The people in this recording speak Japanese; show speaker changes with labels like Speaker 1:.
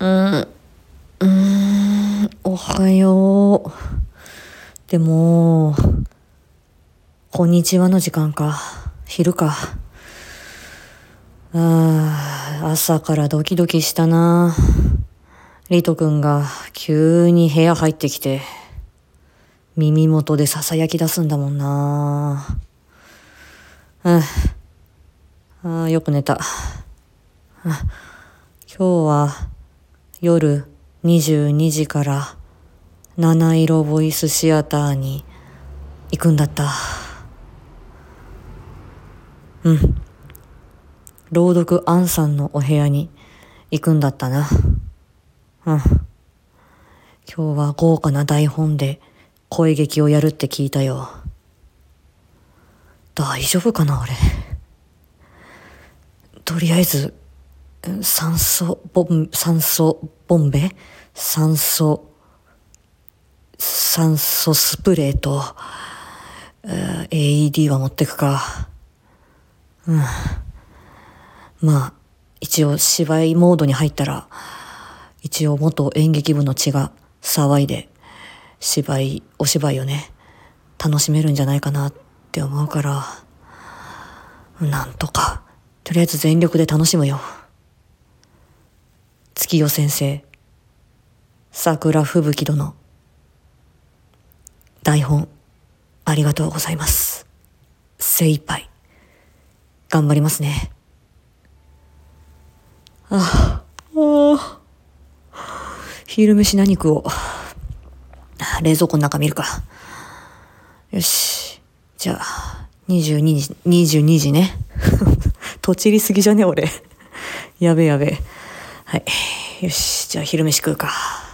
Speaker 1: うん、うん、おはよう。でも、こんにちはの時間か。昼か。ああ、朝からドキドキしたな。リト君が急に部屋入ってきて、耳元で囁き出すんだもんな。うんああ、よく寝た。今日は夜22時から七色ボイスシアターに行くんだった。うん。朗読アンさんのお部屋に行くんだったな。うん。今日は豪華な台本で声劇をやるって聞いたよ。大丈夫かな俺。とりあえず、酸素ボン、酸素ボンベ？酸素、酸素スプレーと、AED は持ってくか。うん。まあ、一応芝居モードに入ったら、一応元演劇部の血が騒いで、芝居、お芝居をね、楽しめるんじゃないかなって思うから、なんとか、とりあえず全力で楽しむよ。月夜先生、桜吹雪殿、台本、ありがとうございます。精一杯、頑張りますね。ああ、昼飯何食おう。冷蔵庫の中見るか。よし。じゃあ、22時、22時ね。とちりすぎじゃね俺。やべやべ。はい。よし。じゃあ昼飯食うか。